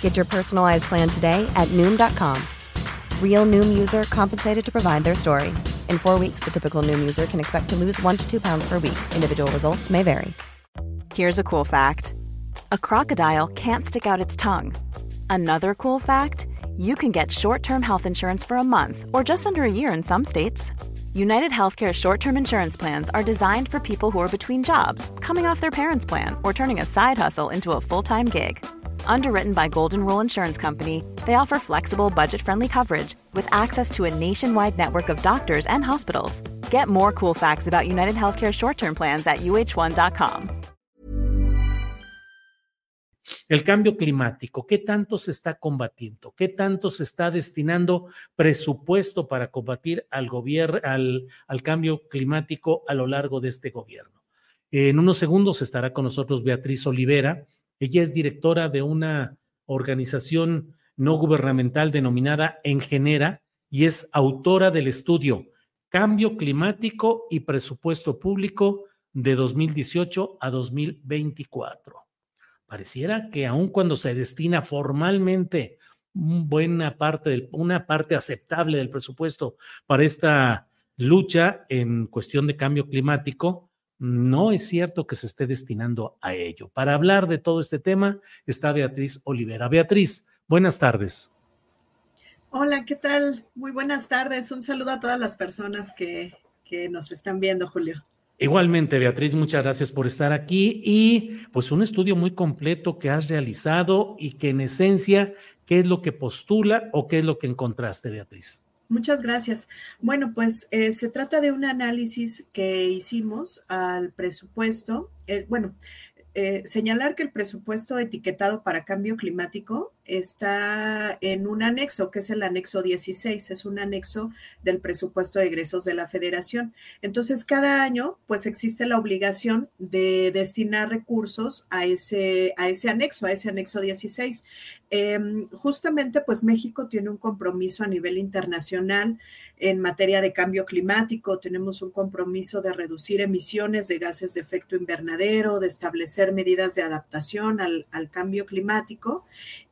Get your personalized plan today at Noom.com. Real Noom user compensated to provide their story. In four weeks, the typical Noom user can expect to lose one to two pounds per week. Individual results may vary. Here's a cool fact a crocodile can't stick out its tongue. Another cool fact you can get short term health insurance for a month or just under a year in some states. United Healthcare short term insurance plans are designed for people who are between jobs, coming off their parents' plan, or turning a side hustle into a full time gig. Underwritten by Golden Rule Insurance Company, they offer flexible, budget friendly coverage with access to a nationwide network of doctors and hospitals. Get more cool facts about United Healthcare short term plans at uh1.com. El cambio climático, ¿qué tanto se está combatiendo? ¿Qué tanto se está destinando presupuesto para combatir al, al, al cambio climático a lo largo de este gobierno? En unos segundos estará con nosotros Beatriz Olivera. Ella es directora de una organización no gubernamental denominada Engenera y es autora del estudio Cambio Climático y Presupuesto Público de 2018 a 2024 pareciera que aun cuando se destina formalmente buena parte del, una parte aceptable del presupuesto para esta lucha en cuestión de cambio climático, no es cierto que se esté destinando a ello. Para hablar de todo este tema está Beatriz Olivera. Beatriz, buenas tardes. Hola, ¿qué tal? Muy buenas tardes. Un saludo a todas las personas que, que nos están viendo, Julio. Igualmente, Beatriz, muchas gracias por estar aquí y pues un estudio muy completo que has realizado y que en esencia, ¿qué es lo que postula o qué es lo que encontraste, Beatriz? Muchas gracias. Bueno, pues eh, se trata de un análisis que hicimos al presupuesto. Eh, bueno, eh, señalar que el presupuesto etiquetado para cambio climático está en un anexo, que es el anexo 16, es un anexo del presupuesto de egresos de la federación. Entonces, cada año, pues existe la obligación de destinar recursos a ese, a ese anexo, a ese anexo 16. Em, justamente, pues México tiene un compromiso a nivel internacional en materia de cambio climático, tenemos un compromiso de reducir emisiones de gases de efecto invernadero, de establecer medidas de adaptación al, cambio climático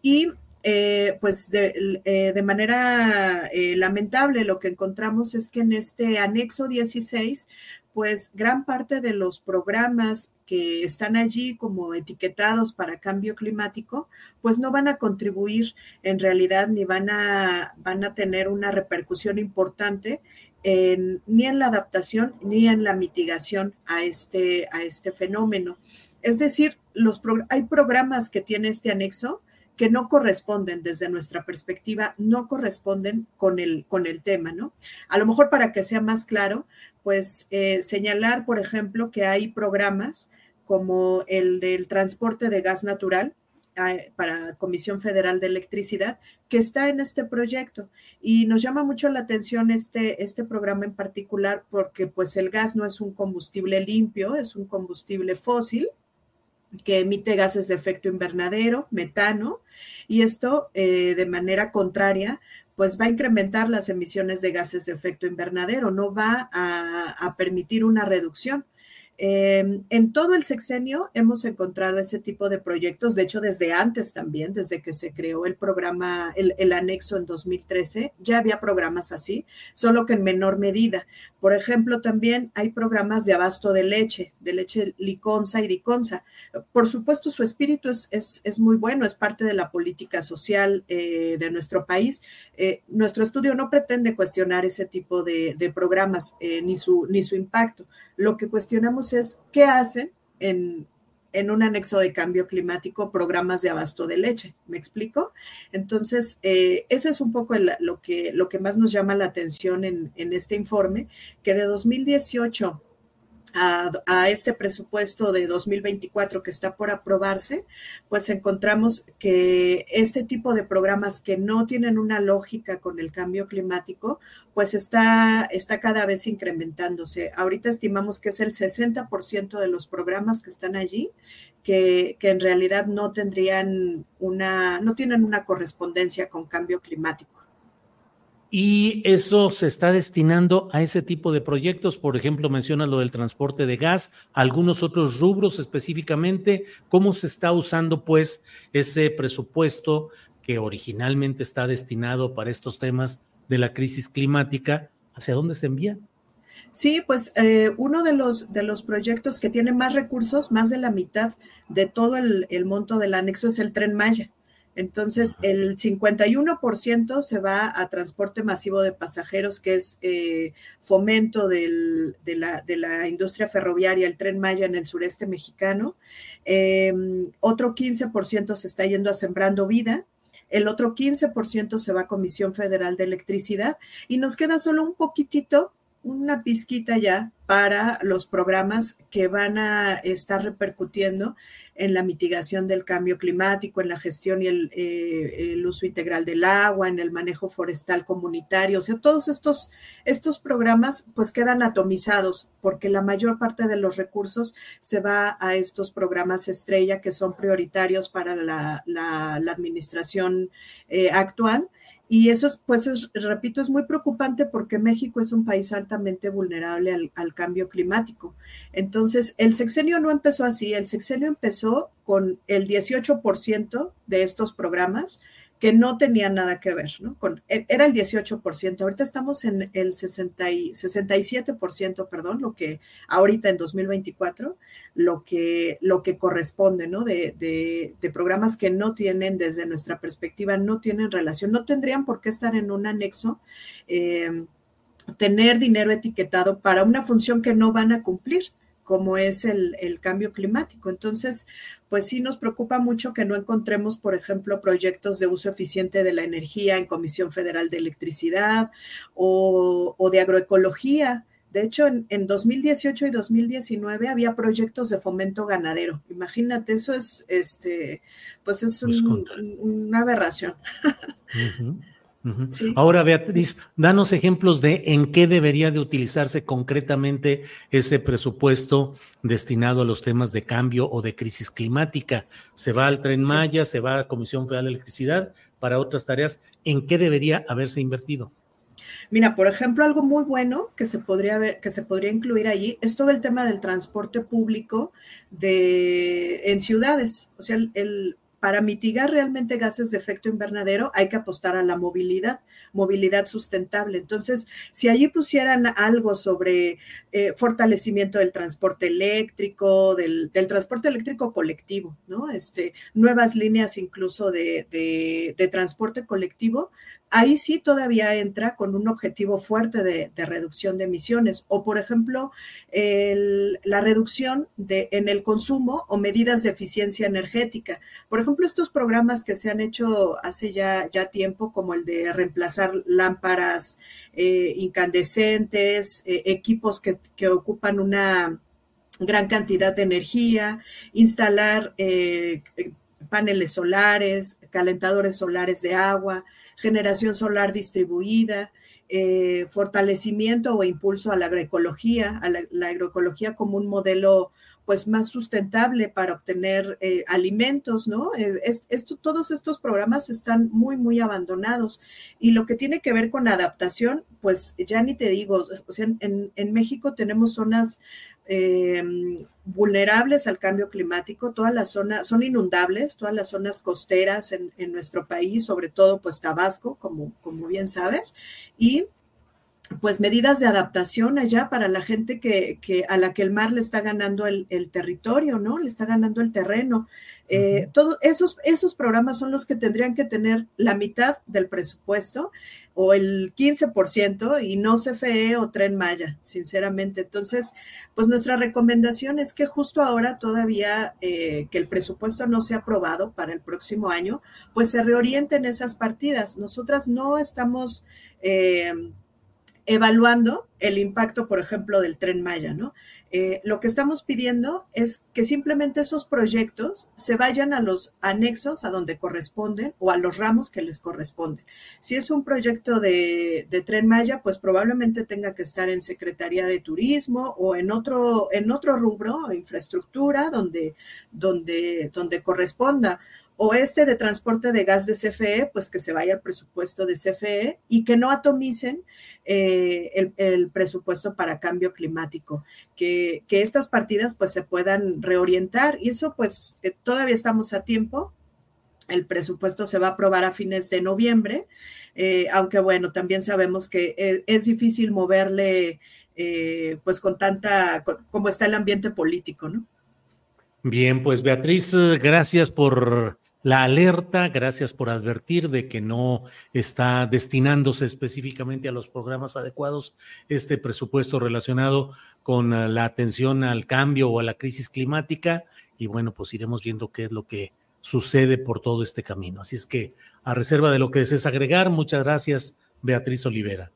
y eh, pues de, eh, manera eh, lamentable lo que encontramos es que en este anexo 16 pues gran parte de los programas que están allí como etiquetados para cambio climático, pues no van a contribuir en realidad ni van a, van a tener una repercusión importante ni en la adaptación ni en la mitigación a este, a este fenómeno. Es decir, los hay programas que tiene este anexo que no corresponden desde nuestra perspectiva, no corresponden con el, con el tema, ¿no? A lo mejor para que sea más claro, pues eh, señalar, por ejemplo, que hay programas como el del transporte de gas natural ah, para Comisión Federal de Electricidad, que está en este proyecto. Y nos llama mucho la atención este, este programa en particular porque pues el gas no es un combustible limpio, es un combustible fósil que emite gases de efecto invernadero, metano, y esto eh, de manera contraria, pues va a incrementar las emisiones de gases de efecto invernadero, no va a permitir una reducción. Em, en todo el sexenio hemos encontrado ese tipo de proyectos, de hecho desde antes también, desde que se creó el programa, el, anexo en 2013, ya había programas así, solo que en menor medida. Por ejemplo, también hay programas de abasto de leche, de leche liconza y diconza. Por supuesto, su espíritu es, muy bueno, es parte de la política social eh, de nuestro país. Eh, nuestro estudio no pretende cuestionar ese tipo de, programas eh, ni su impacto. Lo que cuestionamos es qué hacen en, un anexo de cambio climático programas de abasto de leche. ¿Me explico? Entonces, eh, ese es un poco lo, que, lo que más nos llama la atención en, este informe, que de 2018 a, este presupuesto de 2024 que está por aprobarse, pues encontramos que este tipo de programas que no tienen una lógica con el cambio climático, pues está, está cada vez incrementándose. Ahorita estimamos que es el 60% de los programas que están allí que, que en realidad no tendrían una, no tienen una correspondencia con cambio climático y eso se está destinando a ese tipo de proyectos. Por ejemplo, menciona lo del transporte de gas, algunos otros rubros específicamente. ¿Cómo se está usando pues ese presupuesto que originalmente está destinado para estos temas de la crisis climática? ¿Hacia dónde se envía? Sí, pues eh, uno de los, de los proyectos que tiene más recursos, más de la mitad de todo el monto del anexo es el tren Maya. Entonces, el 51% se va a transporte masivo de pasajeros, que es eh, fomento de, la, industria ferroviaria, el tren Maya en el sureste mexicano. Em, otro 15% se está yendo a Sembrando Vida. El otro 15% se va a Comisión Federal de Electricidad y nos queda solo un poquitito una pizquita ya para los programas que van a estar repercutiendo en la mitigación del cambio climático, en la gestión y eh, el, uso integral del agua, en el manejo forestal comunitario. O sea, todos estos, estos programas pues quedan atomizados porque la mayor parte de los recursos se va a estos programas estrella que son prioritarios para la, administración eh, actual y eso es, pues, repito, es muy preocupante porque México es un país altamente vulnerable al, cambio climático. Entonces, el sexenio no empezó así, el sexenio empezó con el 18% de estos programas que no tenían nada que ver, ¿no? Con, e, era el 18%, ahorita estamos en el 60 y, 67%, perdón, lo que ahorita en 2024, lo que, lo que corresponde, ¿no? De, de, programas que no tienen, desde nuestra perspectiva, no tienen relación, no tendrían por qué estar en un anexo. Eh, tener dinero etiquetado para una función que no van a cumplir como es el, cambio climático. Entonces, pues sí nos preocupa mucho que no encontremos, por ejemplo, proyectos de uso eficiente de la energía en Comisión Federal de Electricidad o, de agroecología. De hecho, en, 2018 y 2019 había proyectos de fomento ganadero. Imagínate, eso es, este, pues es pues una aberración. Ahora, Beatriz, danos ejemplos de en qué debería de utilizarse concretamente ese presupuesto destinado a los temas de cambio o de crisis climática. ¿Se va al Tren Maya, se va a Comisión Federal de Electricidad para otras tareas? ¿En qué debería haberse invertido? Mira, por ejemplo, algo muy bueno que se podría ver, que se podría incluir allí es todo el tema del transporte público de en ciudades. O sea, el, para mitigar realmente gases de efecto invernadero hay que apostar a la movilidad, movilidad sustentable. Entonces, si allí pusieran algo sobre eh, fortalecimiento del transporte eléctrico, del, transporte eléctrico colectivo, ¿no? Este, nuevas líneas incluso de, de transporte colectivo, ahí sí todavía entra con un objetivo fuerte de, reducción de emisiones. O, por ejemplo, la reducción en el consumo o medidas de eficiencia energética. Por ejemplo, estos programas que se han hecho hace ya, ya tiempo, como el de reemplazar lámparas eh, incandescentes, eh, equipos que, ocupan una gran cantidad de energía, instalar eh, paneles solares, calentadores solares de agua, generación solar distribuida, eh, fortalecimiento o impulso a la agroecología, a la, agroecología como un modelo pues más sustentable para obtener eh, alimentos, ¿no? Eh, esto, todos estos programas están muy, muy abandonados. Y lo que tiene que ver con adaptación, pues ya ni te digo, o sea, en, en México tenemos zonas eh, vulnerables al cambio climático, todas las zonas son inundables, todas las zonas costeras en, nuestro país, sobre todo pues Tabasco, como, como bien sabes, y pues medidas de adaptación allá para la gente que, a la que el mar le está ganando el, territorio, ¿no? Le está ganando el terreno. Eh, todos esos, esos programas son los que tendrían que tener la mitad del presupuesto o el 15% y no CFE o Tren Maya, sinceramente. Entonces, pues nuestra recomendación es que justo ahora todavía eh, que el presupuesto no sea aprobado para el próximo año, pues se reorienten esas partidas. Nosotras no estamos... Eh, evaluando el impacto, por ejemplo, del tren Maya, ¿no? Eh, lo que estamos pidiendo es que simplemente esos proyectos se vayan a los anexos a donde corresponden o a los ramos que les corresponden. Si es un proyecto de, tren Maya, pues probablemente tenga que estar en Secretaría de Turismo o en otro, en otro rubro, infraestructura, donde, donde, donde corresponda o este de transporte de gas de CFE, pues que se vaya al presupuesto de CFE y que no atomicen eh, el, presupuesto para cambio climático, que, estas partidas pues se puedan reorientar y eso pues eh, todavía estamos a tiempo. El presupuesto se va a aprobar a fines de noviembre, eh, aunque bueno, también sabemos que es, difícil moverle pues con tanta, como está el ambiente político, ¿no? Bien, pues Beatriz, gracias por la alerta, gracias por advertir de que no está destinándose específicamente a los programas adecuados este presupuesto relacionado con eh, la atención al cambio o a la crisis climática. Y bueno, pues iremos viendo qué es lo que sucede por todo este camino. Así es que, a reserva de lo que desees agregar, muchas gracias, Beatriz Olivera.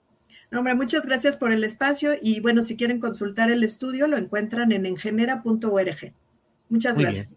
hombre, muchas gracias por el espacio y bueno, si quieren consultar el estudio, lo encuentran en engenera.org. Muchas gracias.